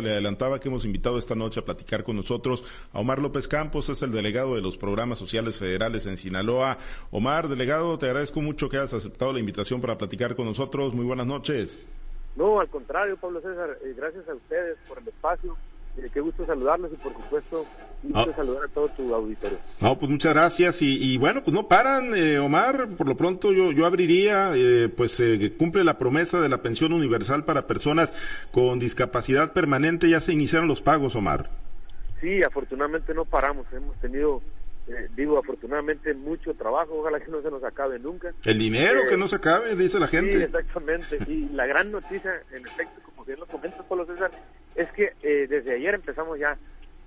le adelantaba que hemos invitado esta noche a platicar con nosotros a Omar López Campos, es el delegado de los programas sociales federales en Sinaloa. Omar, delegado, te agradezco mucho que hayas aceptado la invitación para platicar con nosotros. Muy buenas noches. No, al contrario, Pablo César, eh, gracias a ustedes por el espacio eh, qué gusto saludarlos y por supuesto gusto ah. saludar a todo tu auditorio. No, pues muchas gracias y, bueno, pues no paran, eh, Omar, por lo pronto yo, yo abriría, eh, pues cumple la promesa de la pensión universal para personas con discapacidad permanente, ya se iniciaron los pagos, Omar. Sí, afortunadamente no paramos, hemos tenido digo, afortunadamente mucho trabajo, ojalá que no se nos acabe nunca. El dinero que no se acabe, dice la gente. Sí, exactamente. Y la gran noticia, en efecto, como bien lo comentas, Pablo César, es que eh, desde ayer empezamos ya,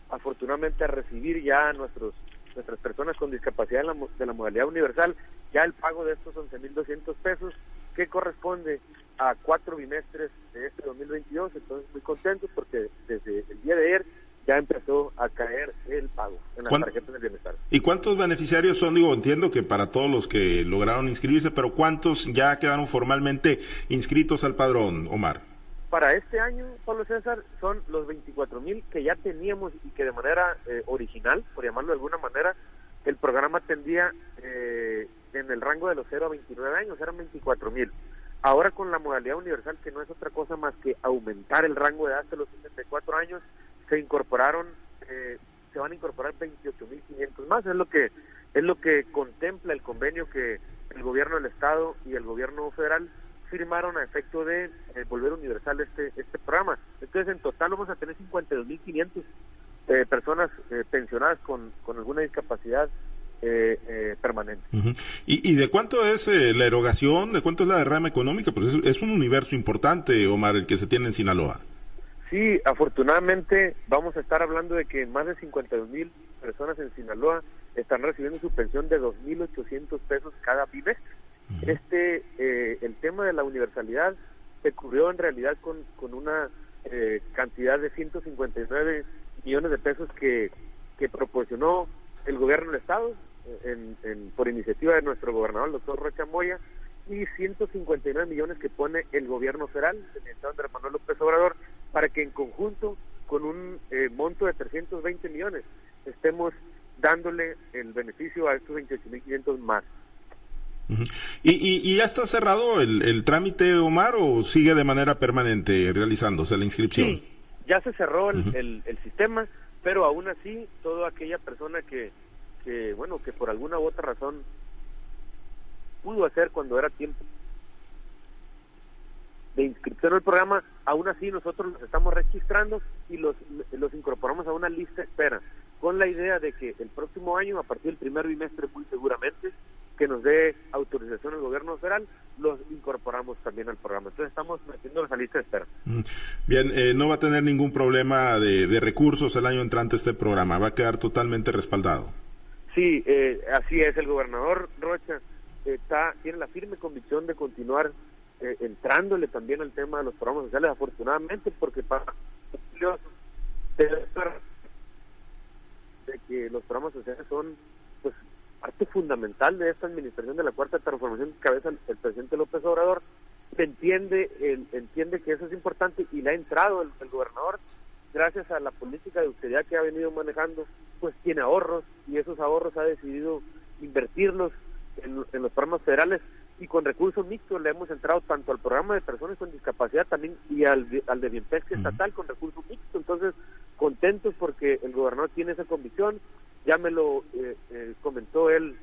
afortunadamente, a recibir ya nuestros nuestras personas con discapacidad de la, de la modalidad universal, ya el pago de estos 11.200 pesos, que corresponde a cuatro bimestres de este 2022. Entonces, muy contentos porque desde el día de ayer ya empezó a caer el pago en las tarjetas de bienestar. ¿Y cuántos beneficiarios son? Digo, entiendo que para todos los que lograron inscribirse, pero ¿cuántos ya quedaron formalmente inscritos al padrón, Omar? Para este año, Pablo César, son los 24 mil que ya teníamos y que de manera eh, original, por llamarlo de alguna manera, el programa tendía eh, en el rango de los 0 a 29 años, eran 24 mil. Ahora con la modalidad universal, que no es otra cosa más que aumentar el rango de edad de los 64 años, se incorporaron, eh, se van a incorporar 28 mil 500 más, es lo que es lo que contempla el convenio que el gobierno del estado y el gobierno federal firmaron a efecto de eh, volver universal este este programa. Entonces, en total vamos a tener 52.500 eh, personas eh, pensionadas con, con alguna discapacidad eh, permanente. ¿Y, ¿Y, de cuánto es la erogación? ¿De cuánto es la derrama económica? Pues es, un universo importante, Omar, el que se tiene en Sinaloa. Sí, afortunadamente vamos a estar hablando de que más de 52.000 personas en Sinaloa están recibiendo su pensión de 2.800 pesos cada bimestre. Este, eh, el tema de la universalidad se cubrió en realidad con, con una eh, cantidad de 159 millones de pesos que, que proporcionó el gobierno del Estado en, por iniciativa de nuestro gobernador, el doctor Rocha Moya, y 159 millones que pone el gobierno federal, el Estado de Manuel López Obrador, para que en conjunto, con un eh, monto de 320 millones, estemos dándole el beneficio a estos 28.500 más. ¿Y, y, ya está cerrado el, el, trámite, Omar, o sigue de manera permanente realizándose la inscripción? Sí, ya se cerró el, el, sistema, pero aún así, toda aquella persona que, que, bueno, que por alguna u otra razón pudo hacer cuando era tiempo de inscripción al programa, aún así nosotros los estamos registrando y los, los incorporamos a una lista espera, con la idea de que el próximo año, a partir del primer bimestre muy seguramente, que nos dé autorización el gobierno federal, los incorporamos también al programa. Entonces estamos metiendo la lista de espera. Mm. Bien, eh, no va a tener ningún problema de, recursos el año entrante este programa, va a quedar totalmente respaldado. Sí, eh, así es, el gobernador Rocha está tiene la firme convicción de continuar eh, entrándole también al tema de los programas sociales, afortunadamente, porque para de que los programas sociales son parte fundamental de esta administración de la cuarta transformación que cabeza el, presidente López Obrador entiende entiende que eso es importante y le ha entrado el, gobernador gracias a la política de austeridad que ha venido manejando pues tiene ahorros y esos ahorros ha decidido invertirlos en, los programas federales y con recursos mixtos le hemos entrado tanto al programa de personas con discapacidad también y al, al de bienpesca estatal con recursos mixtos entonces contentos porque el gobernador tiene esa convicción ya me lo eh, comentó él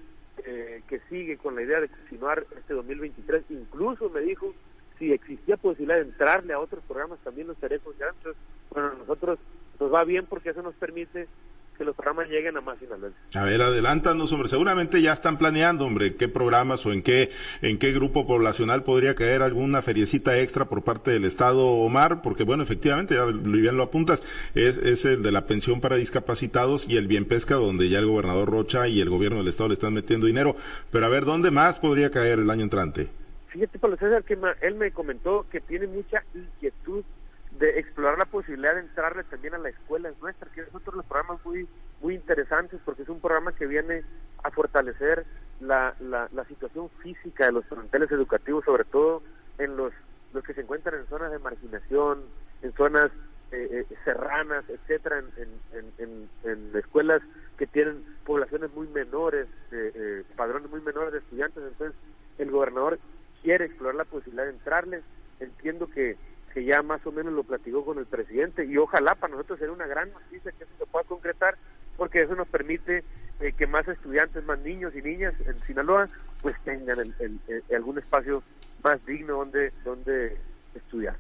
eh, que sigue con la idea de continuar este 2023. Incluso me dijo si existía posibilidad de entrarle a otros programas también lo estaría considerando. Bueno, nosotros nos va bien porque eso nos permite programas lleguen a más. A ver, adelántanos, hombre. Seguramente ya están planeando, hombre, qué programas o en qué en qué grupo poblacional podría caer alguna feriecita extra por parte del Estado, Omar, porque bueno, efectivamente, ya bien lo apuntas, es, es el de la pensión para discapacitados y el bien pesca, donde ya el gobernador Rocha y el gobierno del Estado le están metiendo dinero. Pero a ver, ¿dónde más podría caer el año entrante? Fíjate, Pablo César, que él me comentó que tiene mucha inquietud de explorar la posibilidad de entrarle también a la escuela nuestra, que es otro de los programas muy, muy interesantes porque es un programa que viene a fortalecer la, la, situación física de los planteles educativos, sobre todo en los, los que se encuentran en zonas de marginación, en zonas eh, eh, urbanas, etcétera, en, escuelas que tienen poblaciones muy menores, eh, padrones muy menores de estudiantes. Entonces, el gobernador quiere explorar la posibilidad de entrarles. Entiendo que, que ya más o menos lo platicó con el presidente y ojalá para nosotros sea una gran noticia que eso se pueda concretar porque eso nos permite eh, que más estudiantes, más niños y niñas en Sinaloa pues tengan algún espacio más digno donde, donde estudiar.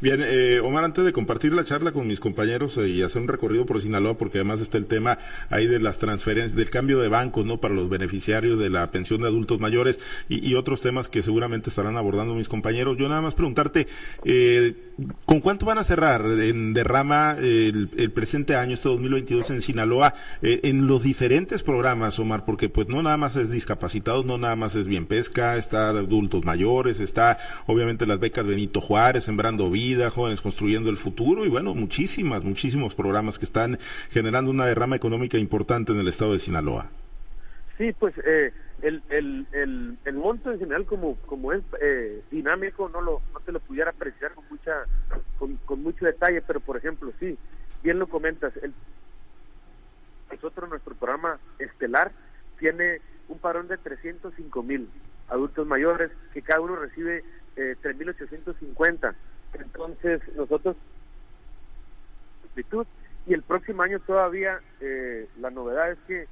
Bien, eh, Omar, antes de compartir la charla con mis compañeros eh, y hacer un recorrido por Sinaloa, porque además está el tema ahí de las transferencias, del cambio de bancos, ¿no? Para los beneficiarios de la pensión de adultos mayores y, otros temas que seguramente estarán abordando mis compañeros. Yo nada más preguntarte, eh, ¿con cuánto van a cerrar en derrama el, presente año, este 2022 en Sinaloa, en los diferentes programas, Omar? Porque pues no nada más es discapacitados, no nada más es bien pesca, está adultos mayores, está obviamente las becas Benito Juárez, Sembrando Vida, Jóvenes Construyendo el Futuro y bueno, muchísimas, muchísimos programas que están generando una derrama económica importante en el estado de Sinaloa. Sí, pues eh, el, el, el, monto en general como, como es eh, dinámico no lo no te lo pudiera apreciar con mucha con, mucho detalle, pero por ejemplo, sí, bien lo comentas, el, nosotros nuestro programa estelar tiene un parón de 305 mil adultos mayores que cada uno recibe eh, 3.850. Entonces, nosotros, y el próximo año todavía eh, la novedad es que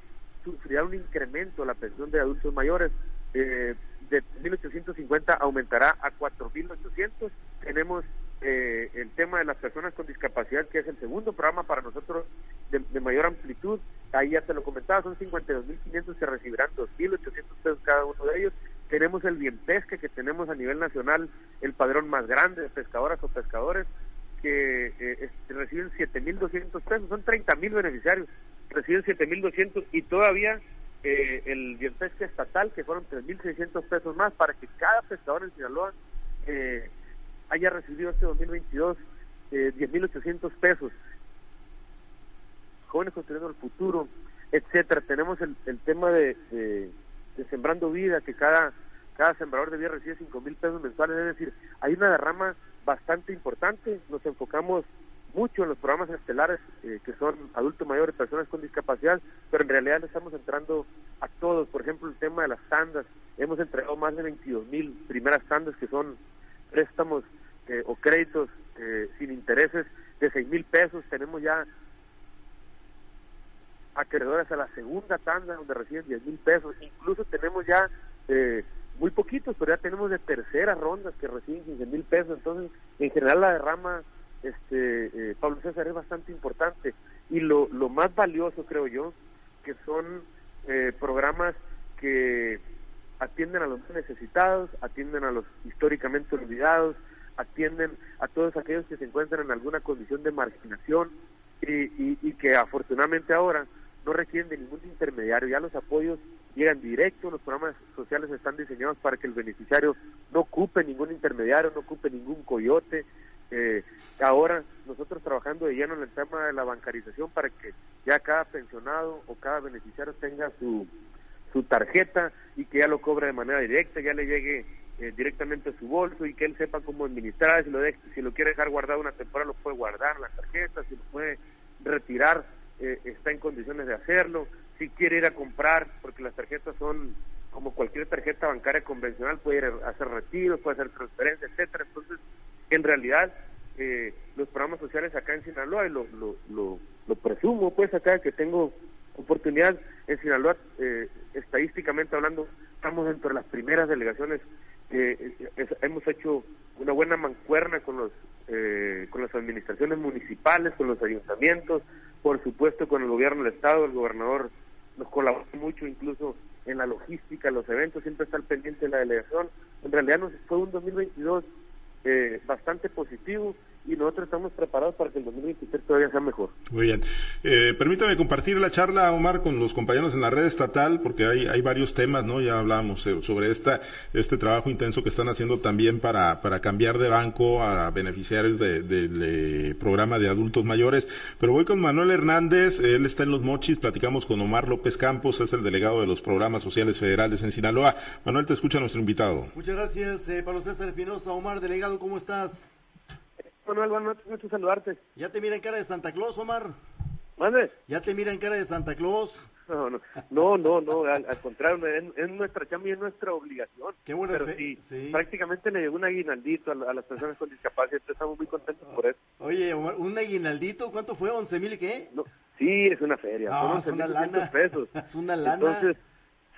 sufrirá un incremento la pensión de adultos mayores. Eh, de 1.850 aumentará a 4.800. Tenemos eh, el tema de las personas con discapacidad, que es el segundo programa para nosotros de, mayor amplitud. Ahí ya te lo comentaba, son 52.500 que recibirán 2.800 pesos cada uno de ellos tenemos el bien pesca que tenemos a nivel nacional el padrón más grande de pescadoras o pescadores que eh, reciben 7.200 pesos, son 30.000 beneficiarios, reciben 7.200 y todavía eh, el bien pesca estatal que fueron 3.600 pesos más para que cada pescador en Sinaloa eh, haya recibido este 2022 eh, 10.800 pesos. Jóvenes construyendo el futuro, etcétera. Tenemos el, el tema de de Sembrando Vida, que cada, cada sembrador de vida recibe cinco mil pesos mensuales, es decir, hay una derrama bastante importante, nos enfocamos mucho en los programas estelares eh, que son adultos mayores, personas con discapacidad, pero en realidad le estamos entrando a todos, por ejemplo el tema de las tandas, hemos entregado más de 22 mil primeras tandas que son préstamos eh, o créditos eh, sin intereses de seis mil pesos, tenemos ya acreedores a la segunda tanda donde reciben 10 mil pesos, incluso tenemos ya eh, muy poquitos, pero ya tenemos de terceras rondas que reciben 15 mil pesos, entonces en general la derrama, este eh, Pablo César, es bastante importante y lo, lo más valioso creo yo, que son eh, programas que atienden a los necesitados, atienden a los históricamente olvidados, atienden a todos aquellos que se encuentran en alguna condición de marginación y, y que afortunadamente ahora no requieren de ningún intermediario, ya los apoyos llegan directo, los programas sociales están diseñados para que el beneficiario no ocupe ningún intermediario, no ocupe ningún coyote. Eh, ahora nosotros trabajando de lleno en el tema de la bancarización para que ya cada pensionado o cada beneficiario tenga su, su tarjeta y que ya lo cobre de manera directa, ya le llegue eh, directamente a su bolso y que él sepa cómo administrar, si lo, si lo quiere dejar guardado una temporada lo puede guardar la tarjeta, si lo puede retirar eh, está en condiciones de hacerlo, si quiere ir a comprar, porque las tarjetas son como cualquier tarjeta bancaria convencional, puede ir a hacer retiros, puede hacer transferencias, etcétera. Entonces, en realidad, eh, los programas sociales acá en Sinaloa, y lo, lo, lo, presumo, pues acá que tengo oportunidad en Sinaloa, eh, estadísticamente hablando, estamos dentro de las primeras delegaciones que hemos hecho una buena mancuerna con los con las administraciones municipales, con los ayuntamientos, por supuesto con el gobierno del estado, el gobernador nos colabora mucho incluso en la logística, los eventos, siempre está al pendiente de la delegación. En realidad nos fue un 2022 eh, bastante positivo y nosotros estamos preparados para que el 2023 todavía sea mejor. Muy bien. Eh, permítame compartir la charla, Omar, con los compañeros en la red estatal, porque hay, hay varios temas, ¿no? Ya hablábamos eh, sobre esta, este trabajo intenso que están haciendo también para, para cambiar de banco a beneficiarios del programa de adultos mayores. Pero voy con Manuel Hernández, él está en Los Mochis, platicamos con Omar López Campos, es el delegado de los programas sociales federales en Sinaloa. Manuel, te escucha nuestro invitado. Muchas gracias, eh, Pablo César Espinosa. Omar, delegado, ¿cómo estás? Manuel, buenas noches, mucho saludarte. ¿Ya te mira en cara de Santa Claus, Omar? ¿Mande? ¿Ya te mira en cara de Santa Claus? No, no, no, no, no al, contrario, es, nuestra chamba y es nuestra obligación. Qué buena Pero fe- sí, sí. prácticamente le llegó un aguinaldito a, a las personas con discapacidad, entonces estamos muy contentos por eso. Oye, Omar, un aguinaldito, ¿cuánto fue? ¿11 mil y qué? No, sí, es una feria, No, son es una 11.200 lana. pesos. Es una lana. Entonces,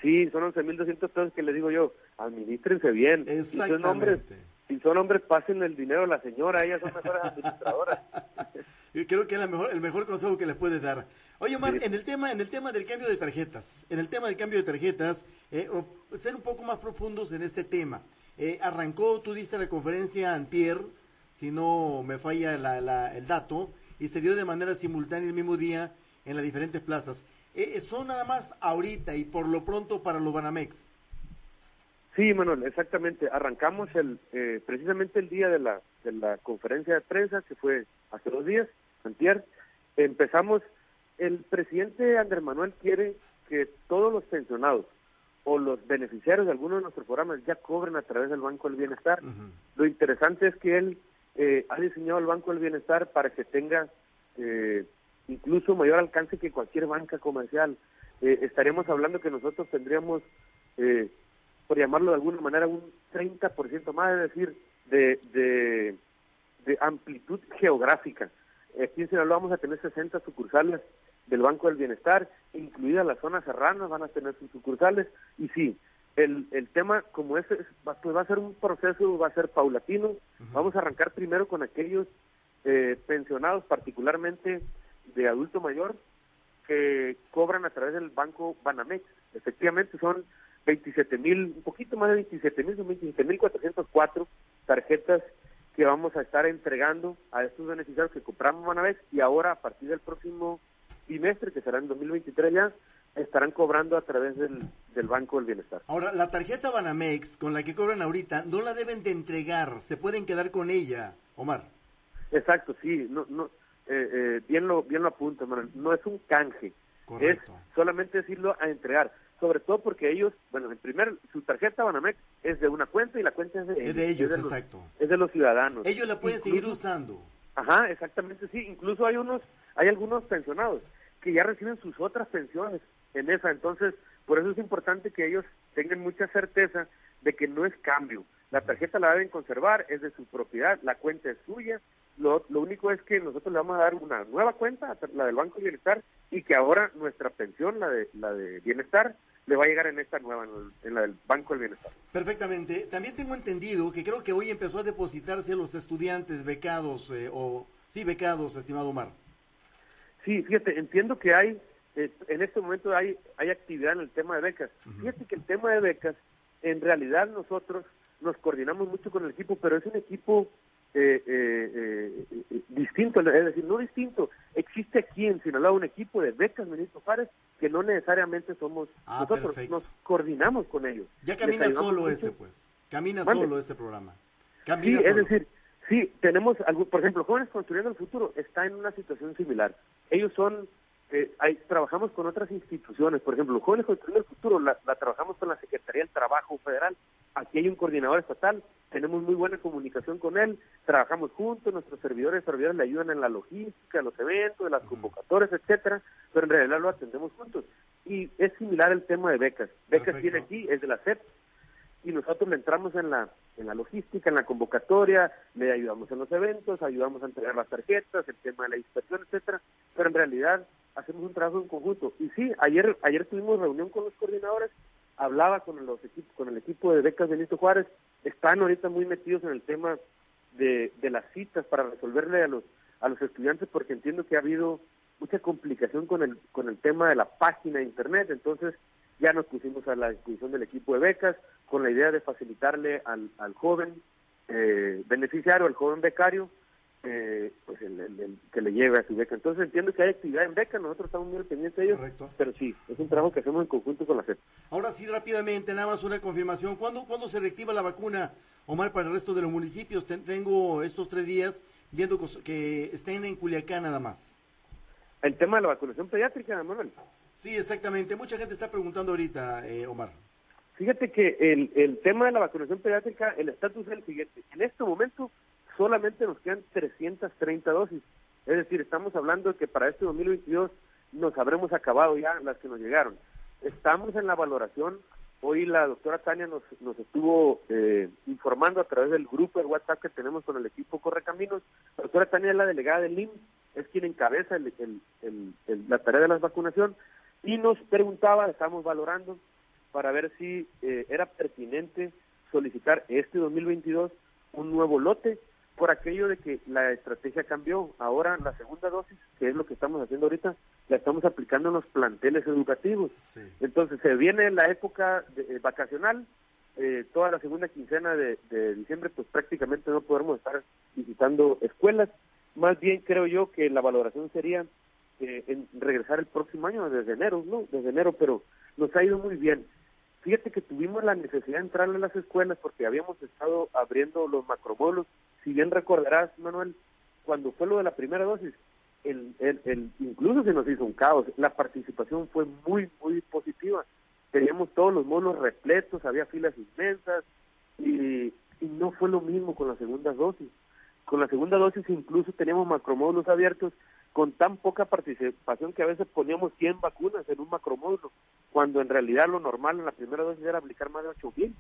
sí, son 11.200 pesos que les digo yo, administrense bien. Exactamente. Si son hombres, pasen el dinero a la señora, ellas son mejores administradoras. Yo creo que es la mejor, el mejor consejo que les puedes dar. Oye, Omar, Sí. en el tema, en el tema del cambio de tarjetas, en el tema del cambio de tarjetas, eh, o- ser un poco más profundos en este tema. Eh, arrancó, tú diste la conferencia antier, si no me falla la- la- el dato, y se dio de manera simultánea el mismo día en las diferentes plazas. Eh, eh, son nada más ahorita y por lo pronto para los Banamex. Sí, Manuel, exactamente. Arrancamos el eh, precisamente el día de la, de la conferencia de prensa, que fue hace dos días, antier. Empezamos, el presidente Andrés Manuel quiere que todos los pensionados o los beneficiarios de alguno de nuestros programas ya cobren a través del Banco del Bienestar. Lo interesante es que él eh, ha diseñado el Banco del Bienestar para que tenga eh, incluso mayor alcance que cualquier banca comercial. Eh, estaríamos hablando que nosotros tendríamos, eh, por llamarlo de alguna manera, un 30% más, es decir, de, de, de amplitud geográfica. Aquí en Sinaloa vamos a tener 60 sucursales del Banco del Bienestar, incluidas las zonas serranas, van a tener sus sucursales. Y sí, el, el tema como ese pues va a ser un proceso, va a ser paulatino. Vamos a arrancar primero con aquellos eh, pensionados, particularmente de adulto mayor, que cobran a través del banco Banamex. Efectivamente son 27 mil, un poquito más de 27 mil, son 27 mil 404 tarjetas que vamos a estar entregando a estos beneficiarios que compramos Banamex y ahora a partir del próximo bimestre, que será en 2023 ya, estarán cobrando a través del, del Banco del Bienestar. Ahora, la tarjeta Banamex con la que cobran ahorita no la deben de entregar, se pueden quedar con ella, Omar. Exacto, sí, no, no, eh, eh, bien lo, bien lo apunta, Manuel. no es un canje, Correcto. es solamente decirlo a entregar, sobre todo porque ellos, bueno, en primer, su tarjeta Banamex es de una cuenta y la cuenta es de ellos, Es de los- exacto. es de los ciudadanos. Ellos la pueden Incluso- seguir usando. Ajá, exactamente, sí. Incluso hay unos, hay algunos pensionados que ya reciben sus otras pensiones en esa. Entonces, por eso es importante que ellos tengan mucha certeza de que no es cambio. La tarjeta la deben conservar, es de su propiedad, la cuenta es suya. Lo, lo único es que nosotros le vamos a dar una nueva cuenta, la del Banco de Bienestar, y que ahora nuestra pensión, la de, la de Bienestar, le va a llegar en esta nueva, en la del Banco del Bienestar. Perfectamente. También tengo entendido que creo que hoy empezó a depositarse a los estudiantes becados, eh, o sí, becados, estimado Omar. Sí, fíjate, entiendo que hay, eh, en este momento hay, hay actividad en el tema de becas. Fíjate que el tema de becas, en realidad nosotros nos coordinamos mucho con el equipo, pero es un equipo eh, eh, eh, eh, distinto, es decir, no distinto. Existe aquí en Sinaloa un equipo de becas Benito Juárez que no necesariamente somos Ah, nosotros, perfecto. nos coordinamos con ellos. Ya camina solo ese, pues. Camina Mande. solo este programa. Sí, es decir, sí, tenemos, algo, por ejemplo, Jóvenes Construyendo el Futuro está en una situación similar. Ellos son, eh, hay- trabajamos con otras instituciones, por ejemplo, Jóvenes Construyendo el Futuro la, la trabajamos con la Secretaría del Trabajo Federal. Aquí hay un coordinador estatal, tenemos muy buena comunicación con él, trabajamos juntos, nuestros servidores y servidores le ayudan en la logística, los eventos, las convocatorias, etcétera, pero en realidad lo atendemos juntos. Y es similar el tema de becas. Becas Perfecto. tiene aquí, es de la SEP, y nosotros le entramos en la en la logística, en la convocatoria, le ayudamos en los eventos, ayudamos a entregar las tarjetas, el tema de la inspección, etcétera, pero en realidad hacemos un trabajo en conjunto. Y sí, ayer ayer tuvimos reunión con los coordinadores, hablaba con los equipos con el equipo de becas Benito Juárez, están ahorita muy metidos en el tema de, de las citas para resolverle a los a los estudiantes porque entiendo que ha habido mucha complicación con el con el tema de la página de internet, entonces ya nos pusimos a la disposición del equipo de becas con la idea de facilitarle al, al joven eh, beneficiario, al joven becario, eh, pues el, el- el que le lleve a su beca. Entonces entiendo que hay actividad en beca, nosotros estamos muy al pendiente de ellos, Correcto. pero sí, es un trabajo que hacemos en conjunto con la CEP. Ahora sí, rápidamente, nada más una confirmación. ¿Cuándo, ¿cuándo se reactiva la vacuna, Omar, para el resto de los municipios? Ten- tengo estos tres días viendo que estén en Culiacán nada más. El tema de la vacunación pediátrica, Manuel. Sí, exactamente. Mucha gente está preguntando ahorita, eh, Omar. Fíjate que el, el tema de la vacunación pediátrica, el estatus es el siguiente. En este momento solamente nos quedan 330 dosis. Es decir, estamos hablando de que para este 2022 nos habremos acabado ya las que nos llegaron. Estamos en la valoración. Hoy la doctora Tania nos, nos estuvo eh, informando a través del grupo de WhatsApp que tenemos con el equipo Correcaminos. La doctora Tania es la delegada del IMSS, es quien encabeza el, la tarea de la vacunación y nos preguntaba, estamos valorando para ver si eh, era pertinente solicitar este 2022 un nuevo lote por aquello de que la estrategia cambió. Ahora la segunda dosis, que es lo que estamos haciendo ahorita, la estamos aplicando en los planteles educativos. Entonces se viene la época eh, vacacional, eh, toda la segunda quincena de, diciembre, pues prácticamente no podremos estar visitando escuelas. Más bien creo yo que la valoración sería eh, en regresar el próximo año, desde enero, ¿no? Desde enero, pero nos ha ido muy bien. Fíjate que tuvimos la necesidad de entrar en las escuelas porque habíamos estado abriendo los macromódulos. Si bien recordarás, Manuel, cuando fue lo de la primera dosis, el, incluso se nos hizo un caos. La participación fue muy, muy positiva. Teníamos todos los módulos repletos, había filas inmensas y, y no fue lo mismo con la segunda dosis. Con la segunda dosis incluso teníamos macromódulos abiertos con tan poca participación que a veces poníamos 100 vacunas en un macromódulo, cuando en realidad lo normal en la primera dosis era aplicar más de 8.000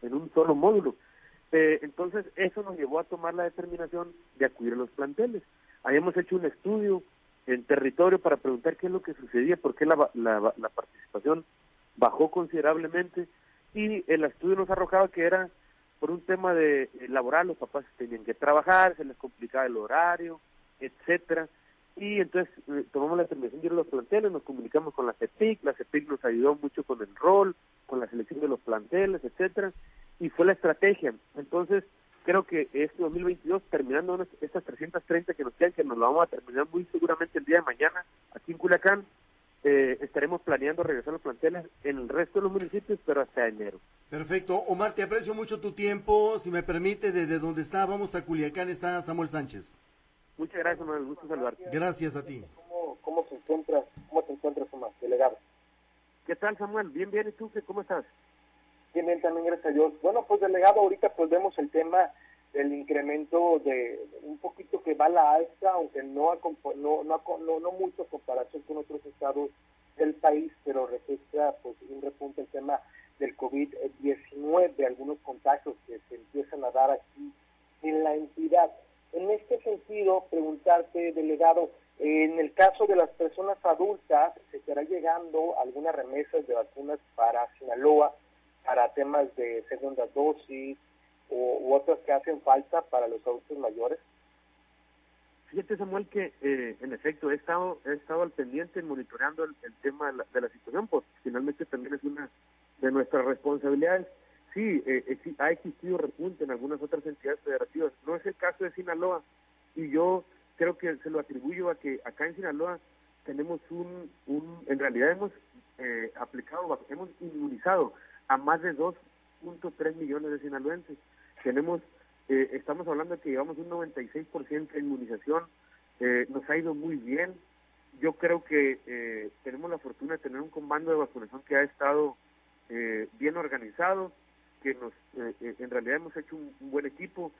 en un solo módulo. Eh, entonces, eso nos llevó a tomar la determinación de acudir a los planteles. Habíamos hecho un estudio en territorio para preguntar qué es lo que sucedía, por qué la, la, la participación bajó considerablemente y el estudio nos arrojaba que era por un tema de eh, laboral, los papás tenían que trabajar, se les complicaba el horario, etcétera y entonces eh, tomamos la determinación de ir a los planteles, nos comunicamos con la CEPIC, la CEPIC nos ayudó mucho con el rol, con la selección de los planteles, etcétera, y fue la estrategia. Entonces, creo que este 2022, terminando estas 330 que nos quedan, que nos lo vamos a terminar muy seguramente el día de mañana aquí en Culiacán, eh, estaremos planeando regresar a los planteles en el resto de los municipios, pero hasta enero. Perfecto. Omar, te aprecio mucho tu tiempo. Si me permite, desde donde está, vamos a Culiacán, está Samuel Sánchez. Muchas gracias, Manuel. Gusto saludarte. Gracias a ti. ¿Cómo, cómo se encuentra, cómo te encuentras, Omar, delegado? ¿Qué tal, Samuel? Bien, bien. ¿Y tú cómo estás? Bien, bien, también gracias a Dios. Bueno, pues, delegado, ahorita pues vemos el tema del incremento de un poquito que va a la alza, aunque no, no, no, no, mucho en comparación con otros estados del país, pero registra pues un repunte el tema del COVID-19, algunos contagios que se empiezan a dar aquí en la entidad. En este sentido, preguntarte, delegado, en el caso de las personas adultas, ¿se estará llegando algunas remesas de vacunas para Sinaloa, para temas de segunda dosis o, u otras que hacen falta para los adultos mayores? Fíjate, Samuel, que eh, en efecto he estado, he estado al pendiente monitoreando el, tema de la, situación, pues finalmente también es una de nuestras responsabilidades. Sí, eh, ha existido repunte en algunas otras entidades federativas. No es el caso de Sinaloa y yo creo que se lo atribuyo a que acá en Sinaloa tenemos un, un en realidad hemos eh, aplicado, hemos inmunizado a más de 2.3 millones de sinaloenses. Tenemos, eh, estamos hablando de que llevamos un 96% de inmunización, eh, nos ha ido muy bien. Yo creo que eh, tenemos la fortuna de tener un comando de vacunación que ha estado bien organizado que nos, eh, eh, en realidad hemos hecho un, buen equipo.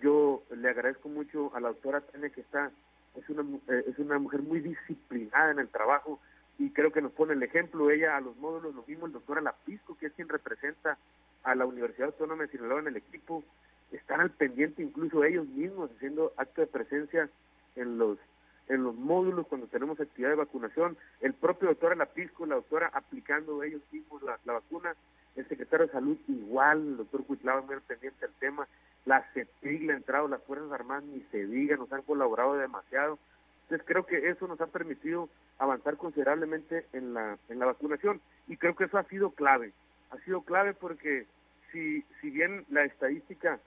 Yo le agradezco mucho a la doctora Tania que está, es una, eh, es una mujer muy disciplinada en el trabajo y creo que nos pone el ejemplo. Ella a los módulos, lo mismo el doctor Alapisco, que es quien representa a la Universidad Autónoma de Sinaloa en el equipo, están al pendiente incluso ellos mismos haciendo acto de presencia en los en los módulos cuando tenemos actividad de vacunación, el propio doctor Alapisco, la doctora aplicando ellos mismos la, la vacuna, el secretario de Salud igual, el doctor Cuitlava muy pendiente del tema, la CEPIG, la entrada las Fuerzas Armadas, ni se diga, nos han colaborado demasiado. Entonces creo que eso nos ha permitido avanzar considerablemente en la, en la vacunación y creo que eso ha sido clave. Ha sido clave porque si, si bien la estadística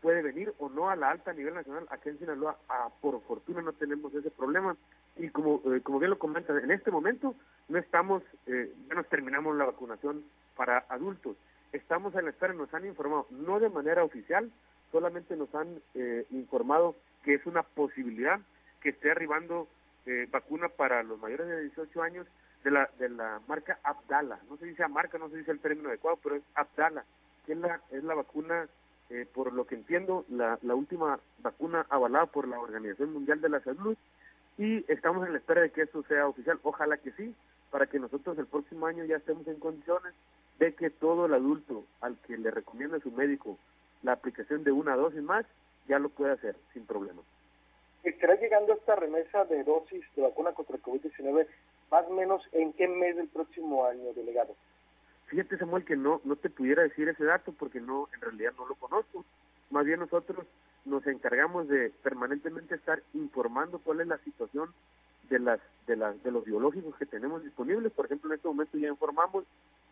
puede venir o no a la alta a nivel nacional, aquí en Sinaloa, a, por fortuna no tenemos ese problema. Y como, eh, como bien lo comentas, en este momento no estamos, eh, ya terminamos la vacunación para adultos. Estamos en la espera, nos han informado, no de manera oficial, solamente nos han eh, informado que es una posibilidad que esté arribando eh, vacuna para los mayores de 18 años de la, de la marca Abdala. No se dice marca, no se dice el término adecuado, pero es Abdala, que es la, es la vacuna eh, por lo que entiendo, la, la última vacuna avalada por la Organización Mundial de la Salud y estamos en la espera de que esto sea oficial. Ojalá que sí, para que nosotros el próximo año ya estemos en condiciones de que todo el adulto al que le recomienda su médico la aplicación de una dosis más, ya lo puede hacer sin problema. ¿Estará llegando esta remesa de dosis de vacuna contra el COVID-19 más o menos en qué mes del próximo año, delegado? Fíjate, Samuel, que no, no te pudiera decir ese dato porque no, en realidad no lo conozco. Más bien nosotros nos encargamos de permanentemente estar informando cuál es la situación de las de las de los biológicos que tenemos disponibles. Por ejemplo, en este momento ya informamos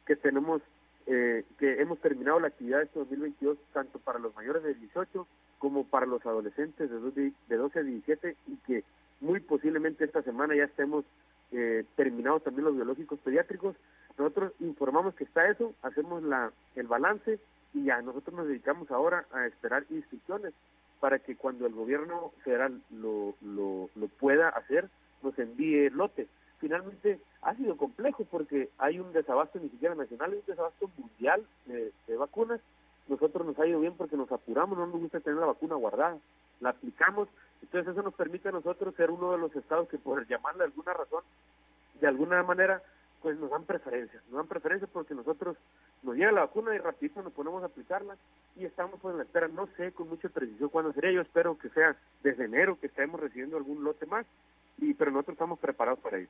que tenemos eh, que hemos terminado la actividad de este 2022 tanto para los mayores de 18 como para los adolescentes de, de 12 a 17 y que muy posiblemente esta semana ya estemos eh, terminados también los biológicos pediátricos. Nosotros informamos que está eso, hacemos la, el balance y ya nosotros nos dedicamos ahora a esperar instrucciones para que cuando el gobierno federal lo, lo, lo pueda hacer, nos envíe el lote finalmente ha sido complejo porque hay un desabasto ni siquiera nacional, hay un desabasto mundial de, vacunas. Nosotros nos ha ido bien porque nos apuramos, no nos gusta tener la vacuna guardada, la aplicamos, entonces eso nos permite a nosotros ser uno de los estados que por llamarle alguna razón, de alguna manera, pues nos dan preferencia, nos dan preferencia porque nosotros nos llega la vacuna y rapidito nos ponemos a aplicarla y estamos pues en la espera, no sé con mucha precisión cuándo sería, yo espero que sea desde enero que estemos recibiendo algún lote más, y pero nosotros estamos preparados para ello.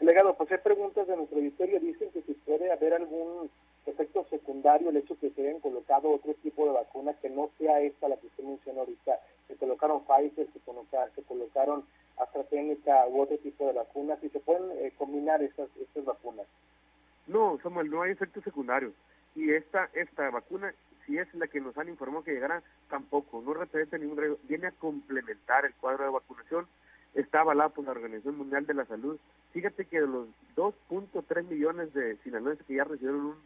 Delegado, pues hay preguntas de nuestro auditorio, dicen que si puede haber algún efecto secundario el hecho que se hayan colocado otro tipo de vacuna que no sea esta la que usted mencionó ahorita, se colocaron Pfizer, se, colocaron, se colocaron AstraZeneca u otro tipo de vacunas, y se pueden eh, combinar estas, estas vacunas. No, Samuel, no hay efectos secundarios. Y esta, esta vacuna, si es la que nos han informado que llegará, tampoco, no representa ningún riesgo, viene a complementar el cuadro de vacunación está avalado por la Organización Mundial de la Salud. Fíjate que de los 2.3 millones de sinaloenses que ya recibieron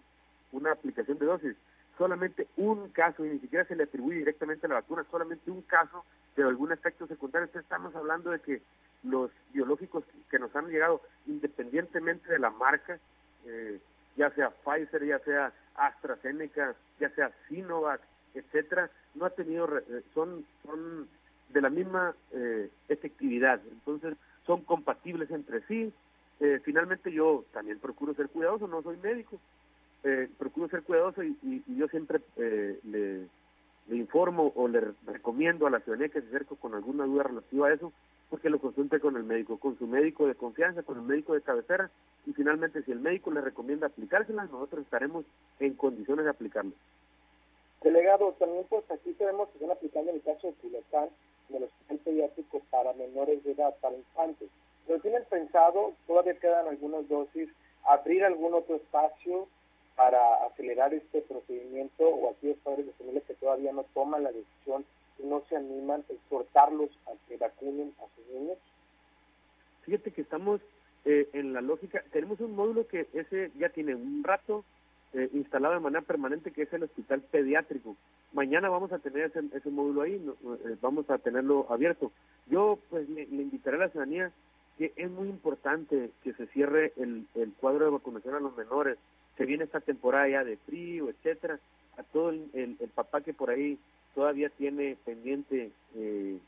una aplicación de dosis, solamente un caso, y ni siquiera se le atribuye directamente a la vacuna, solamente un caso de algún efecto secundario. Entonces estamos hablando de que los biológicos que nos han llegado, independientemente de la marca, eh, ya sea Pfizer, ya sea AstraZeneca, ya sea Sinovac, etcétera, no ha tenido, son, son de la misma eh, efectividad. Entonces, son compatibles entre sí. Eh, finalmente, yo también procuro ser cuidadoso, no soy médico, eh, procuro ser cuidadoso y, yo siempre le, informo o le recomiendo a la ciudadanía que se acerque con alguna duda relativa a eso, porque lo consulte con el médico, con su médico de confianza, con el médico de cabecera, y finalmente si el médico le recomienda aplicárselas, nosotros estaremos en condiciones de aplicarlas. Delegado, también pues aquí tenemos que están aplicando en el caso de Culiacán del hospital pediátrico para menores de edad, para infantes. Pero tienen pensado, todavía quedan algunas dosis, abrir algún otro espacio para acelerar este procedimiento o aquellos padres de familia que todavía no toman la decisión y no se animan, exhortarlos a que vacunen a sus niños? Fíjate que estamos eh, en la lógica, tenemos un módulo que ese ya tiene un rato eh, instalado de manera permanente, que es el hospital pediátrico. Mañana vamos a tener ese, módulo ahí, eh, vamos a tenerlo abierto. Yo pues le, invitaré a la ciudadanía que es muy importante que se cierre el, cuadro de vacunación a los menores. Se viene esta temporada ya de frío, etcétera. A todo el, papá que por ahí todavía tiene pendiente eh,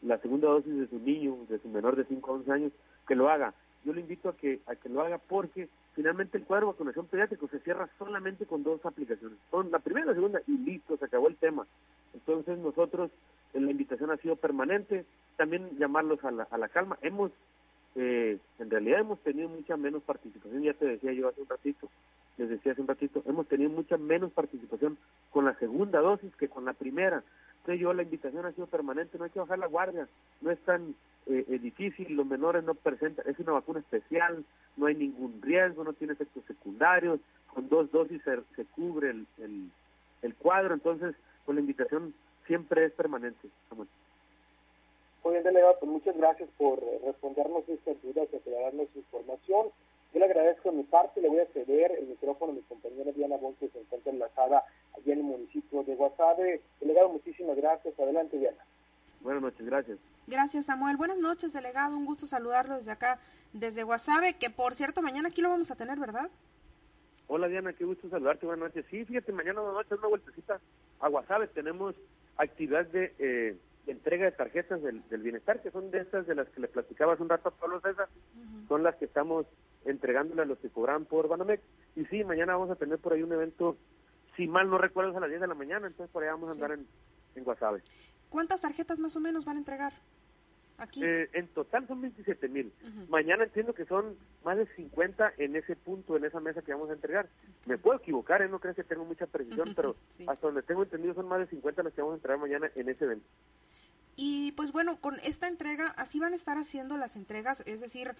la segunda dosis de su niño, de su menor de 5 a 11 años, que lo haga. Yo le invito a que, a que lo haga porque finalmente el cuadro de vacunación pediátrico se cierra solamente con dos aplicaciones. Son la primera y la segunda y listo, se acabó el tema. Entonces nosotros, la invitación ha sido permanente, también llamarlos a la, a la calma. Hemos, eh, en realidad hemos tenido mucha menos participación, ya te decía yo hace un ratito, les decía hace un ratito, hemos tenido mucha menos participación con la segunda dosis que con la primera. Entonces yo la invitación ha sido permanente, no hay que bajar la guardia, no es tan eh, eh, difícil, los menores no presentan, es una vacuna especial, no hay ningún riesgo, no tiene efectos secundarios, con dos dosis se, cubre el, el, cuadro, entonces pues la invitación siempre es permanente. Muy bien, delegado, pues muchas gracias por respondernos estas dudas y aclararnos su información. Yo le agradezco de mi parte, le voy a ceder el micrófono a mi compañera Diana Bon, que se encuentra enlazada allí en el municipio de Guasave. Delegado, muchísimas gracias. Adelante, Diana. Buenas noches, gracias. Gracias, Samuel. Buenas noches, delegado. Un gusto saludarlo desde acá, desde Guasave, que por cierto, mañana aquí lo vamos a tener, ¿verdad? Hola, Diana, qué gusto saludarte. Buenas noches. Sí, fíjate, mañana a echar una vueltecita a Guasave tenemos actividad de, eh, entrega de tarjetas del, bienestar, que son de estas de las que le platicaba hace un rato a Pablo César, son las que estamos entregándole a los que cobran por Banamex. Y sí, mañana vamos a tener por ahí un evento, si mal no recuerdo, es a las 10 de la mañana, entonces por ahí vamos a andar en, en Guasave. ¿Cuántas tarjetas más o menos van a entregar? Aquí. Eh, en total son 27 mil. Mañana entiendo que son más de 50 en ese punto, en esa mesa que vamos a entregar. Me puedo equivocar, ¿eh? no creo que tengo mucha precisión, pero hasta donde tengo entendido son más de 50 las que vamos a entregar mañana en ese evento. Y pues bueno, con esta entrega, así van a estar haciendo las entregas, es decir,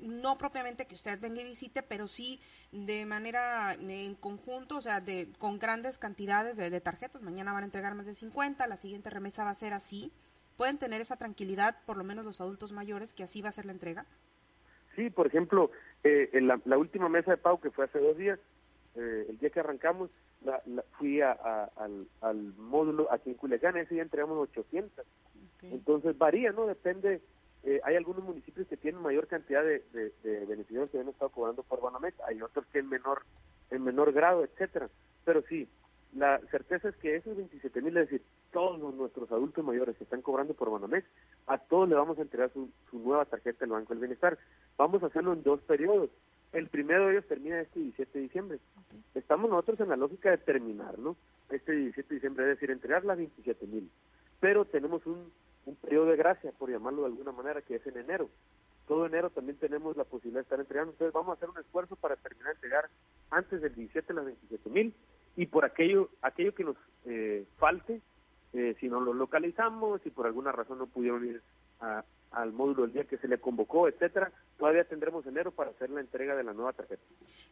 no propiamente que usted venga y visite, pero sí de manera en conjunto, o sea, de, con grandes cantidades de, tarjetas. Mañana van a entregar más de 50, la siguiente remesa va a ser así pueden tener esa tranquilidad, por lo menos los adultos mayores, que así va a ser la entrega? Sí, por ejemplo, eh, en la, última mesa de pago que fue hace dos días, eh, el día que arrancamos, fui a, al, módulo aquí en Culiacán, ese día entregamos 800. Entonces varía, ¿no? Depende. Eh, hay algunos municipios que tienen mayor cantidad de, beneficiarios que han estado cobrando por Banamex, hay otros que en menor, en menor grado, etcétera. Pero sí, la certeza es que esos 27 mil, es decir, todos nuestros adultos mayores que están cobrando por Banamex, a todos le vamos a entregar su, nueva tarjeta del Banco del Bienestar. Vamos a hacerlo en dos periodos. El primero de ellos termina este 17 de diciembre. Estamos nosotros en la lógica de terminar, ¿no? Este 17 de diciembre, es decir, entregar las 27 mil. Pero tenemos un, un periodo de gracia, por llamarlo de alguna manera, que es en enero. Todo enero también tenemos la posibilidad de estar entregando. Entonces vamos a hacer un esfuerzo para terminar de entregar antes del 17 las 27 mil y por aquello, aquello que nos eh, falte, eh, si no lo localizamos, si por alguna razón no pudieron ir al módulo el día que se le convocó, etcétera, todavía tendremos enero para hacer la entrega de la nueva tarjeta.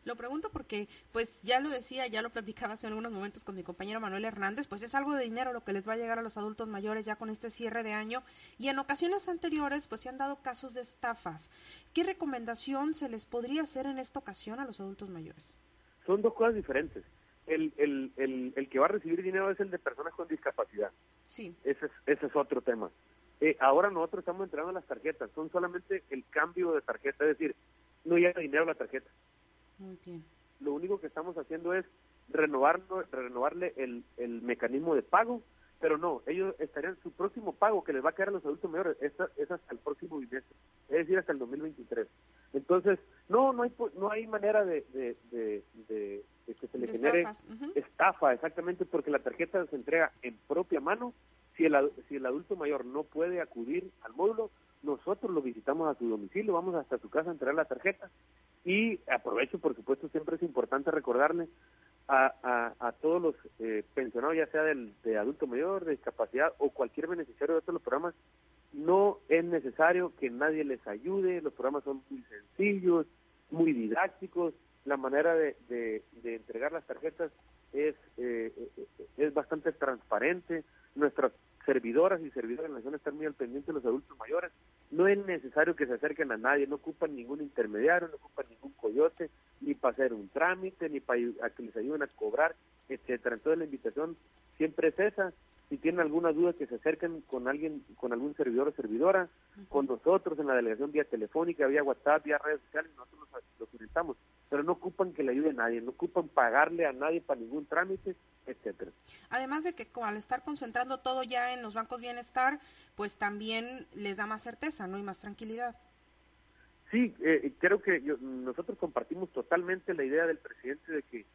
Lo pregunto porque, pues ya lo decía, ya lo platicaba hace algunos momentos con mi compañero Manuel Hernández, pues es algo de dinero lo que les va a llegar a los adultos mayores ya con este cierre de año y en ocasiones anteriores pues se han dado casos de estafas. ¿Qué recomendación se les podría hacer en esta ocasión a los adultos mayores? Son dos cosas diferentes el, el, el, el, que va a recibir dinero es el de personas con discapacidad. Sí. Ese es, ese es otro tema. Eh, ahora nosotros estamos entrando las tarjetas, son solamente el cambio de tarjeta, es decir, no llega dinero a la tarjeta. Lo único que estamos haciendo es renovar, renovarle el, el mecanismo de pago, pero no, ellos estarían, su próximo pago que les va a quedar a los adultos mayores es, es hasta el próximo bimestre, es decir, hasta el 2023. Entonces, no, no hay, no hay manera de, de, que se le genere estafa, exactamente, porque la tarjeta se entrega en propia mano. Si el, si el adulto mayor no puede acudir al módulo, nosotros lo visitamos a su domicilio, vamos hasta su casa a entregar la tarjeta. Y aprovecho, por supuesto, siempre es importante recordarle a, a, todos los eh, pensionados, ya sea del, de adulto mayor, de discapacidad o cualquier beneficiario de todos los programas, no es necesario que nadie les ayude, los programas son muy sencillos, muy didácticos, la manera de, de, entregar las tarjetas es, eh, eh, es bastante transparente, nuestras servidoras y servidores de la nación están muy al pendiente de los adultos mayores, no es necesario que se acerquen a nadie, no ocupan ningún intermediario, no ocupan ningún coyote, ni para hacer un trámite, ni para que les ayuden a cobrar, etcétera. Entonces la invitación siempre es esa, si tienen alguna duda que se acerquen con alguien, con algún servidor o servidora, con nosotros en la delegación vía telefónica, vía WhatsApp, vía redes sociales, nosotros los, orientamos, pero no ocupan que le ayude a nadie, no ocupan pagarle a nadie para ningún trámite, etcétera. Además de que al estar concentrando todo ya en los bancos bienestar, pues también les da más certeza, ¿no? Y más tranquilidad. Sí, eh, creo que nosotros compartimos totalmente la idea del presidente de que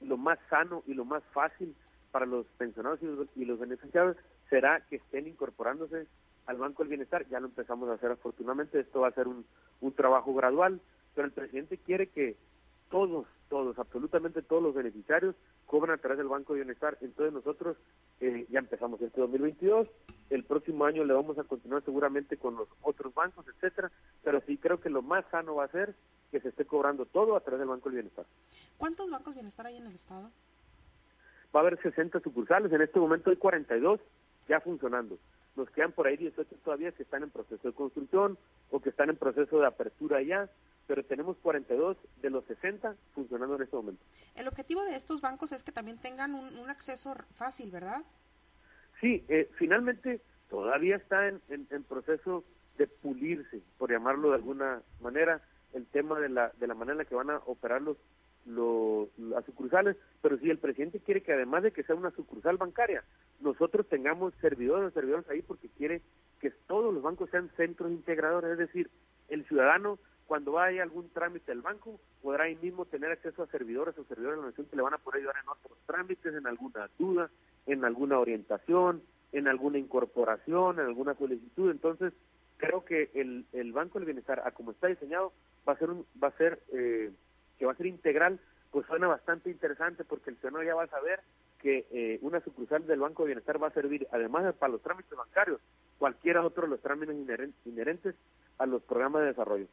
lo más sano y lo más fácil para los pensionados y los, beneficiados será que estén incorporándose al Banco del Bienestar. Ya lo empezamos a hacer afortunadamente, esto va a ser un, un trabajo gradual, pero el presidente quiere que todos, todos, absolutamente todos los beneficiarios cobran a través del Banco del Bienestar. Entonces nosotros eh, ya empezamos este 2022, el próximo año le vamos a continuar seguramente con los otros bancos, etcétera, pero sí creo que lo más sano va a ser que se esté cobrando todo a través del Banco del Bienestar. ¿Cuántos bancos bienestar hay en el estado? Va a haber 60 sucursales, en este momento hay 42 ya funcionando. Nos quedan por ahí 18 todavía que están en proceso de construcción o que están en proceso de apertura ya, pero tenemos 42 de los 60 funcionando en este momento. El objetivo de estos bancos es que también tengan un, acceso fácil, ¿verdad? Sí, eh, finalmente todavía está en, en, proceso de pulirse, por llamarlo de alguna manera, el tema de la, de la manera en la que van a operar los las sucursales, pero si el presidente quiere que además de que sea una sucursal bancaria, nosotros tengamos servidores, servidores ahí porque quiere que todos los bancos sean centros integradores, es decir, el ciudadano cuando vaya algún trámite del banco podrá ahí mismo tener acceso a servidores o servidores de la nación que le van a poder ayudar en otros trámites, en alguna duda, en alguna orientación, en alguna incorporación, en alguna solicitud. Entonces, creo que el, el Banco del Bienestar, a como está diseñado, va a ser un, va a ser eh, que va a ser integral, pues suena bastante interesante porque el ciudadano ya va a saber que eh, una sucursal del Banco de Bienestar va a servir, además de para los trámites bancarios, cualquiera otro de los trámites inherentes a los programas de desarrollo.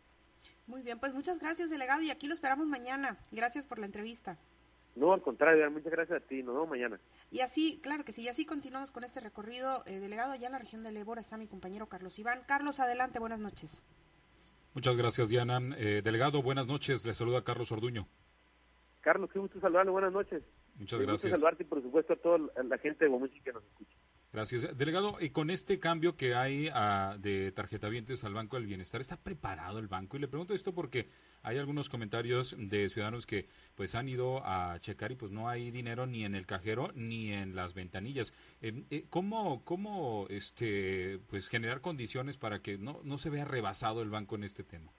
Muy bien, pues muchas gracias, delegado, y aquí lo esperamos mañana. Gracias por la entrevista. No, al contrario, muchas gracias a ti, nos vemos mañana. Y así, claro que sí, y así continuamos con este recorrido. Eh, delegado, allá en la región de Lebora está mi compañero Carlos Iván. Carlos, adelante, buenas noches. Muchas gracias, Diana. Eh, delegado, buenas noches, le saluda Carlos Orduño. Carlos, qué gusto saludarle, buenas noches. Muchas gracias. Gusto saludarte y por supuesto a toda la gente de Bomuchi que nos escucha. Gracias. Delegado, y con este cambio que hay ah, de tarjetavientes al Banco del Bienestar, ¿está preparado el banco? Y le pregunto esto porque hay algunos comentarios de ciudadanos que pues han ido a checar y pues no hay dinero ni en el cajero ni en las ventanillas. Em, eh, ¿Cómo, cómo este, pues generar condiciones para que no, no se vea rebasado el banco en este tema?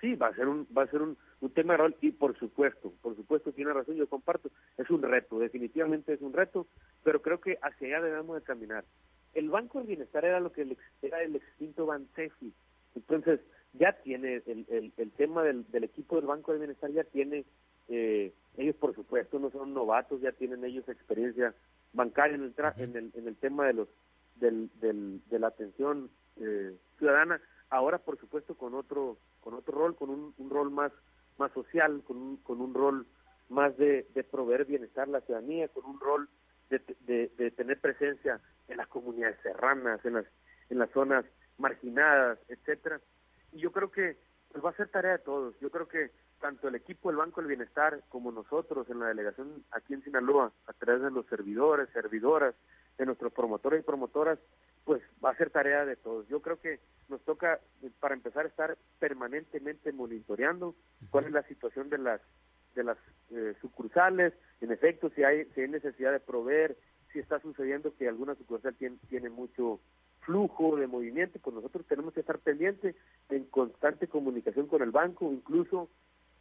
Sí, va a ser un, va a ser un, un tema real y por supuesto, por supuesto tiene razón, yo comparto, es un reto, definitivamente es un reto, pero creo que hacia allá debemos de caminar. El Banco del Bienestar era lo que el, era el extinto Bansefi, entonces ya tiene el, el, tema del, del, equipo del Banco del Bienestar, ya tiene, eh, ellos por supuesto no son novatos, ya tienen ellos experiencia bancaria en el, en el, en el tema de los del, del, de la atención eh, ciudadana, ahora por supuesto con otro con otro rol, con un, un rol más más social, con un, con un rol más de, de proveer bienestar a la ciudadanía, con un rol de, de, tener presencia en las comunidades serranas, en las, en las zonas marginadas, etcétera. Y yo creo que pues va a ser tarea de todos. Yo creo que tanto el equipo del Banco del Bienestar como nosotros en la delegación aquí en Sinaloa, a través de los servidores, servidoras, de nuestros promotores y promotoras, pues va a ser tarea de todos. Yo creo que nos toca, para empezar, estar permanentemente monitoreando cuál es la situación de las de las eh, sucursales, en efecto, si hay, si hay necesidad de proveer, si está sucediendo que alguna sucursal tiene, tiene mucho flujo de movimiento, pues nosotros tenemos que estar pendientes en constante comunicación con el banco, incluso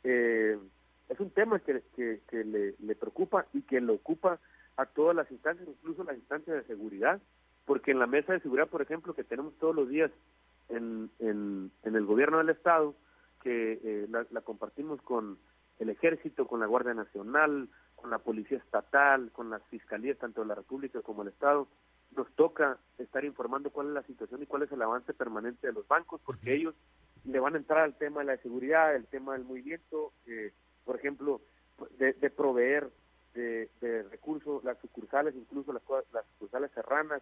eh, es un tema que, que, le, le preocupa y que le ocupa a todas las instancias, incluso las instancias de seguridad, porque en la mesa de seguridad, por ejemplo, que tenemos todos los días en, en, el gobierno del Estado, que eh, la, compartimos con el Ejército, con la Guardia Nacional, con la Policía Estatal, con las Fiscalías, tanto de la República como el Estado, nos toca estar informando cuál es la situación y cuál es el avance permanente de los bancos, porque ellos le van a entrar al tema de la seguridad, el tema del movimiento, eh, por ejemplo, de, de proveer de, de, recursos, las sucursales, incluso las, las sucursales serranas,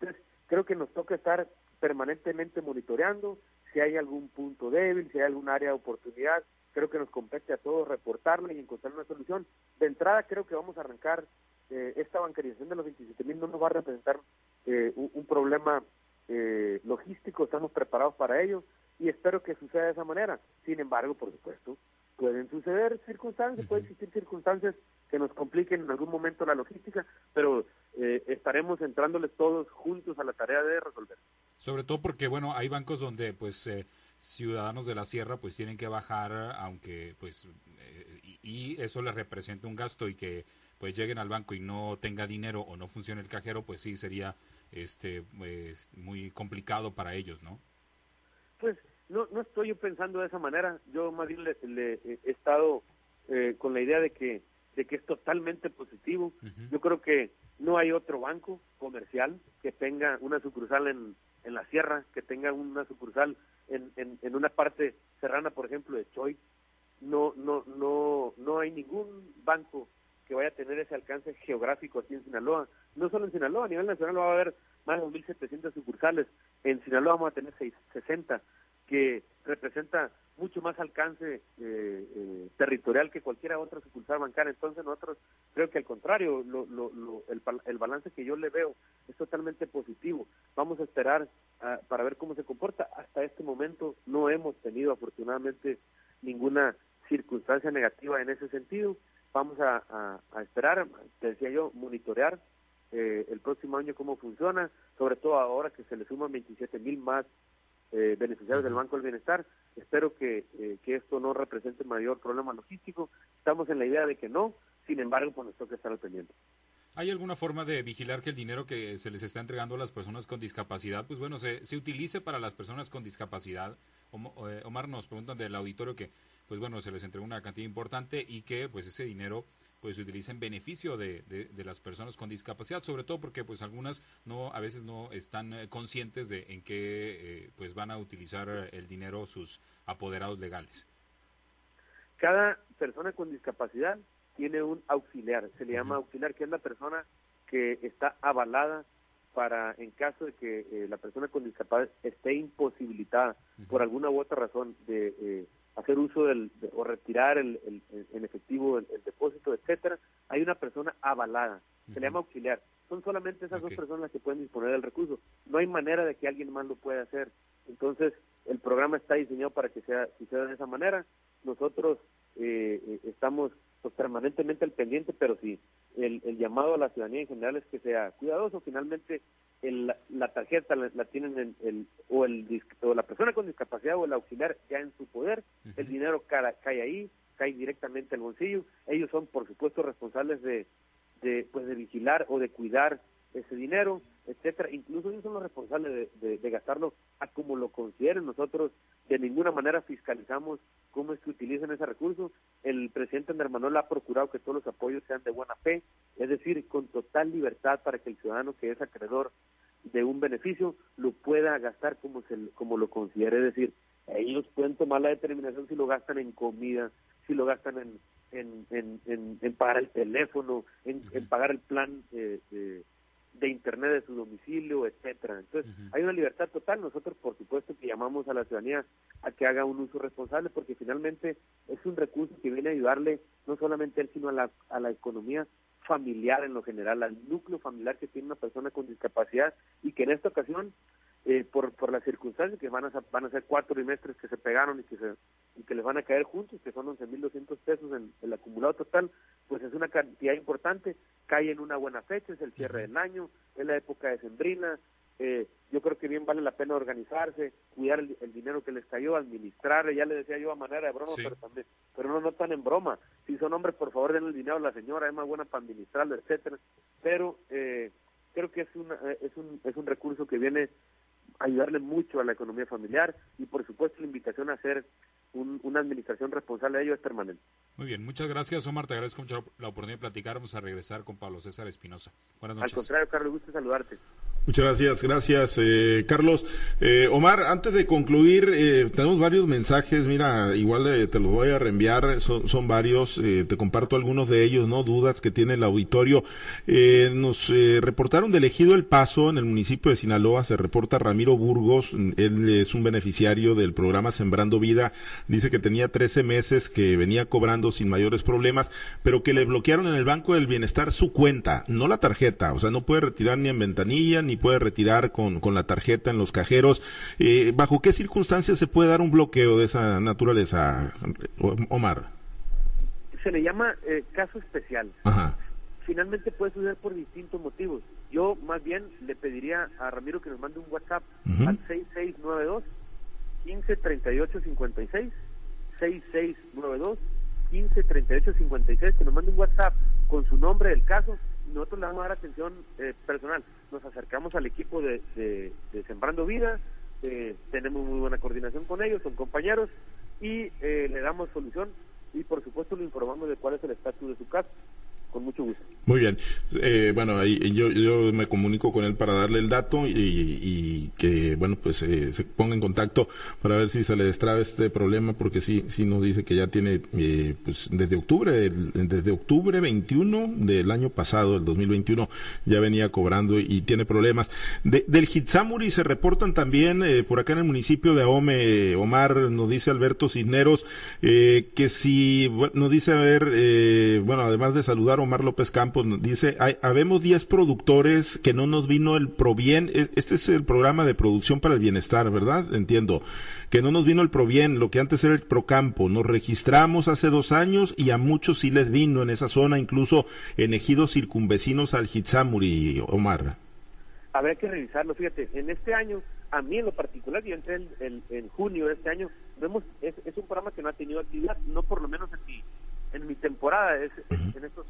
entonces, creo que nos toca estar permanentemente monitoreando si hay algún punto débil, si hay algún área de oportunidad. Creo que nos compete a todos reportarlo y encontrar una solución. De entrada, creo que vamos a arrancar eh, esta bancarización de los 27 mil, no nos va a representar eh, un, problema eh, logístico, estamos preparados para ello y espero que suceda de esa manera. Sin embargo, por supuesto, pueden suceder circunstancias, pueden existir circunstancias que nos compliquen en algún momento la logística, pero eh, estaremos entrándoles todos juntos a la tarea de resolver. Sobre todo porque, bueno, hay bancos donde, pues, eh, ciudadanos de la sierra, pues, tienen que bajar, aunque, pues, eh, y, eso les representa un gasto y que, pues, lleguen al banco y no tenga dinero o no funcione el cajero, pues, sí, sería, este, pues, muy complicado para ellos, ¿no? Pues, no, no estoy yo pensando de esa manera. Yo más bien le, he estado con la idea de que de que es totalmente positivo. Yo creo que no hay otro banco comercial que tenga una sucursal en, en la sierra, que tenga una sucursal en, en, una parte serrana, por ejemplo, de Choi. No, no, no, no hay ningún banco que vaya a tener ese alcance geográfico aquí en Sinaloa. No solo en Sinaloa, a nivel nacional va a haber más de 2.700 sucursales. En Sinaloa vamos a tener 60, que representa mucho más alcance eh, eh, territorial que cualquier otra sucursal bancaria. Entonces nosotros creo que al contrario, lo, lo, el, el, balance que yo le veo es totalmente positivo. Vamos a esperar ah, para ver cómo se comporta. Hasta este momento no hemos tenido afortunadamente ninguna circunstancia negativa en ese sentido. Vamos a, esperar, te decía yo, monitorear eh, el próximo año cómo funciona, sobre todo ahora que se le suman 27 mil más eh, beneficiarios del Banco del Bienestar. Espero que, eh, que esto no represente mayor problema logístico. Estamos en la idea de que no, sin embargo, pues nos toca estar al pendiente. ¿Hay alguna forma de vigilar que el dinero que se les está entregando a las personas con discapacidad, pues bueno, se, se utilice para las personas con discapacidad? Eh, Omar nos preguntan del auditorio que, pues bueno, se les entregó una cantidad importante y que pues ese dinero pues se utiliza en beneficio de, de, las personas con discapacidad, sobre todo porque pues algunas no a veces no están eh, conscientes de en qué eh, pues van a utilizar el dinero sus apoderados legales. Cada persona con discapacidad tiene un auxiliar, se le llama auxiliar, que es la persona que está avalada para, en caso de que eh, la persona con discapacidad esté imposibilitada por alguna u otra razón de eh, hacer uso del, o retirar el, en efectivo el, depósito, etcétera, hay una persona avalada, se le llama auxiliar. Son solamente esas dos personas las que pueden disponer del recurso. No hay manera de que alguien más lo pueda hacer. Entonces, el programa está diseñado para que sea, si sea de esa manera. Nosotros eh, estamos pues, permanentemente al pendiente, pero sí, el, llamado a la ciudadanía en general es que sea cuidadoso. Finalmente, el, la tarjeta la, tienen el, o, el, o la persona con discapacidad o el auxiliar ya en su poder, el dinero cae, ahí, cae directamente al bolsillo. Ellos son, por supuesto, responsables de, de, pues, de vigilar o de cuidar ese dinero, etcétera. Incluso ellos son los responsables de, de, gastarlo a como lo consideren. Nosotros de ninguna manera fiscalizamos cómo es que utilizan ese recurso. El presidente Andrés Manuel ha procurado que todos los apoyos sean de buena fe, es decir, con total libertad para que el ciudadano que es acreedor de un beneficio lo pueda gastar como se, como lo considere, es decir, ellos pueden tomar la determinación si lo gastan en comida, si lo gastan en en, en, en, pagar el teléfono, en, pagar el plan eh, eh, de internet de su domicilio, etcétera. Entonces, hay una libertad total. Nosotros, por supuesto, que llamamos a la ciudadanía a que haga un uso responsable, porque finalmente es un recurso que viene a ayudarle no solamente a él, sino a la, a la economía familiar en lo general, al núcleo familiar que tiene una persona con discapacidad y que en esta ocasión eh, por, por las circunstancias que van a, van a ser cuatro trimestres que se pegaron y que, se, y que les van a caer juntos, que son 11.200 pesos en el acumulado total, pues es una cantidad importante, cae en una buena fecha, es el cierre del año, es la época de Sembrina, eh, yo creo que bien vale la pena organizarse, cuidar el, dinero que les cayó, administrar, ya le decía yo a manera de broma, pero también, pero no, no tan en broma, si son hombres, por favor den el dinero a la señora, es más buena para administrarlo, etcétera, pero eh, creo que es, una, es, un, es un recurso que viene ayudarle mucho a la economía familiar y por supuesto la invitación a hacer una administración responsable de ello es permanente. Muy bien, muchas gracias Omar, te agradezco mucho la oportunidad de platicar, vamos a regresar con Pablo César Espinosa. Buenas noches. Al contrario, Carlos, gusto saludarte. Muchas gracias, gracias eh, Carlos. Eh, Omar, antes de concluir, eh, tenemos varios mensajes, mira, igual te los voy a reenviar, son, son varios, te comparto algunos de ellos, ¿no? Dudas que tiene el auditorio. nos reportaron de elegido el paso en el municipio de Sinaloa, se reporta Ramiro Burgos, él es un beneficiario del programa Sembrando Vida, dice que tenía 13 meses que venía cobrando sin mayores problemas, pero que le bloquearon en el Banco del Bienestar su cuenta, no la tarjeta, o sea, no puede retirar ni en ventanilla, ni puede retirar con, con la tarjeta en los cajeros. Eh, ¿Bajo qué circunstancias se puede dar un bloqueo de esa naturaleza, Omar? Se le llama eh, caso especial. Finalmente puede suceder por distintos motivos. Yo más bien le pediría a Ramiro que nos mande un WhatsApp al 6692 153856 6692 153856 que nos mande un WhatsApp con su nombre del caso nosotros le vamos a dar atención eh, personal. Nos acercamos al equipo de, Sembrando Vida, eh, tenemos muy buena coordinación con ellos, son compañeros, y eh, le damos solución y por supuesto le informamos de cuál es el estatus de su caso con mucho gusto. Muy bien. Eh, bueno, ahí yo, yo me comunico con él para darle el dato y, que, bueno, pues eh, se ponga en contacto para ver si se le destraba este problema, porque sí, sí nos dice que ya tiene, eh, pues desde octubre, desde octubre 21 del año pasado, el 2021, ya venía cobrando y, tiene problemas. del Hitsamuri se reportan también por acá en el municipio de Ahome, Omar, nos dice Alberto Cisneros, que si, nos dice, a ver, bueno, además de saludar Omar López Campos, dice, hay, habemos 10 productores que no nos vino el Provien, e, este es el programa de producción para el bienestar, ¿verdad? Entiendo, que no nos vino el Provien, lo que antes era el Procampo, nos registramos hace dos años y a muchos sí les vino en esa zona, incluso en ejidos circunvecinos al Hitsamuri, Omar. Habría que revisarlo, fíjate, en este año, a mí en lo particular, yo entré en, junio de este año, vemos, es, es un programa que no ha tenido actividad, no por lo menos aquí en mi temporada, es, en estos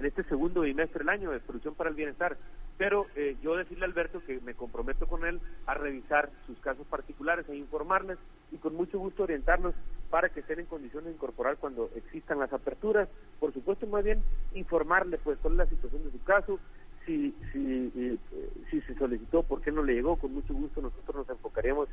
en este segundo bimestre del año de producción para el bienestar. Pero eh, yo decirle a Alberto que me comprometo con él a revisar sus casos particulares, e informarles y con mucho gusto orientarlos para que estén en condiciones de incorporar cuando existan las aperturas. Por supuesto, más bien informarle pues cuál es la situación de su caso, si, si, eh, si se solicitó, por qué no le llegó, con mucho gusto nosotros nos enfocaríamos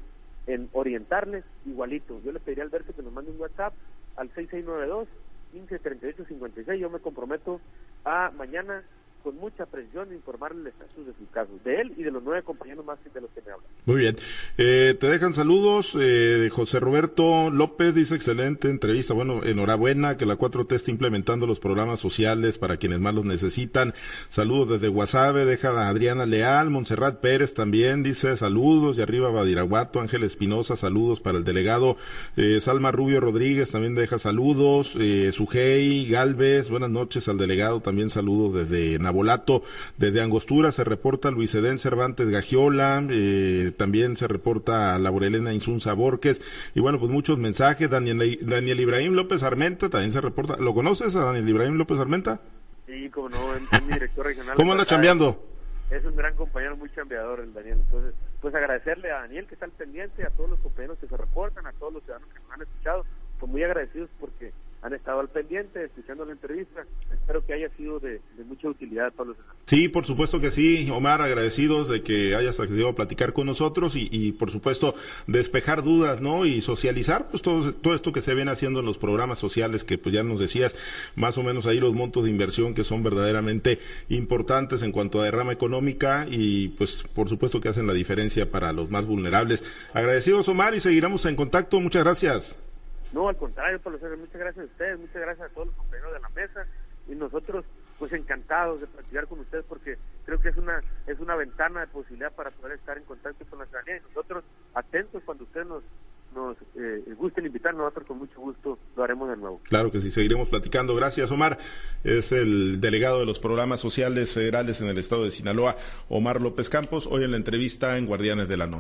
en orientarles igualito. Yo le pediría a Alberto que nos mande un WhatsApp al 6692 15 38 56. Yo me comprometo a mañana con mucha presión informarle el estatus de sus casos, de él y de los nueve compañeros más de los que me hablan. Muy bien. Eh, te dejan saludos. Eh, José Roberto López dice excelente entrevista. Bueno, enhorabuena que la 4T esté implementando los programas sociales para quienes más los necesitan. Saludos desde Guasave, deja a Adriana Leal, Montserrat Pérez también dice saludos y arriba Badiraguato, Ángel Espinosa, saludos para el delegado eh, Salma Rubio Rodríguez también deja saludos. Eh, Sujei Galvez, buenas noches al delegado, también saludos desde Volato desde Angostura se reporta Luis Edén Cervantes Gagiola, eh, también se reporta Laurelena Insunza Borges, y bueno, pues muchos mensajes, Daniel, Daniel Ibrahim López Armenta también se reporta, ¿lo conoces a Daniel Ibrahim López Armenta? Sí, como no, es mi director regional. ¿Cómo anda chambeando? Es un gran compañero, muy chambeador el Daniel, entonces, pues agradecerle a Daniel que está al pendiente, a todos los compañeros que se reportan, a todos los ciudadanos que nos han escuchado, pues muy agradecidos porque han estado al pendiente, escuchando la entrevista. Espero que haya sido de, mucha utilidad para los Sí, por supuesto que sí, Omar, agradecidos de que hayas accedido a platicar con nosotros y, por supuesto despejar dudas, ¿no? Y socializar, pues todo, todo esto que se viene haciendo en los programas sociales, que pues ya nos decías, más o menos ahí los montos de inversión que son verdaderamente importantes en cuanto a derrama económica y pues por supuesto que hacen la diferencia para los más vulnerables. Agradecidos, Omar, y seguiremos en contacto. Muchas gracias. No, al contrario, Pablo muchas gracias a ustedes, muchas gracias a todos los compañeros de la mesa y nosotros pues encantados de platicar con ustedes porque creo que es una es una ventana de posibilidad para poder estar en contacto con la ciudadanía y nosotros atentos cuando ustedes nos nos eh, gusten invitar, nosotros con mucho gusto lo haremos de nuevo. Claro que sí, seguiremos platicando. Gracias, Omar. Es el delegado de los programas sociales federales en el estado de Sinaloa, Omar López Campos, hoy en la entrevista en Guardianes de la Noche.